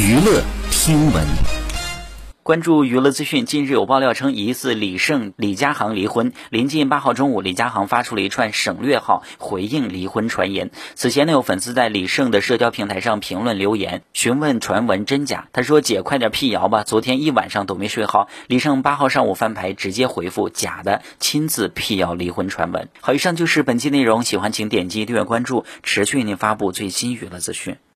娱乐听闻。关注娱乐资讯近日有爆料称疑似李胜李佳航离婚。临近八号中午李佳航发出了一串省略号回应离婚传言。此前呢有粉丝在李胜的社交平台上评论留言询问传闻真假。他说姐快点辟谣吧昨天一晚上都没睡好。李胜八号上午翻牌直接回复假的亲自辟谣离婚传闻。好以上就是本期内容喜欢请点击订阅关注持续为您发布最新娱乐资讯。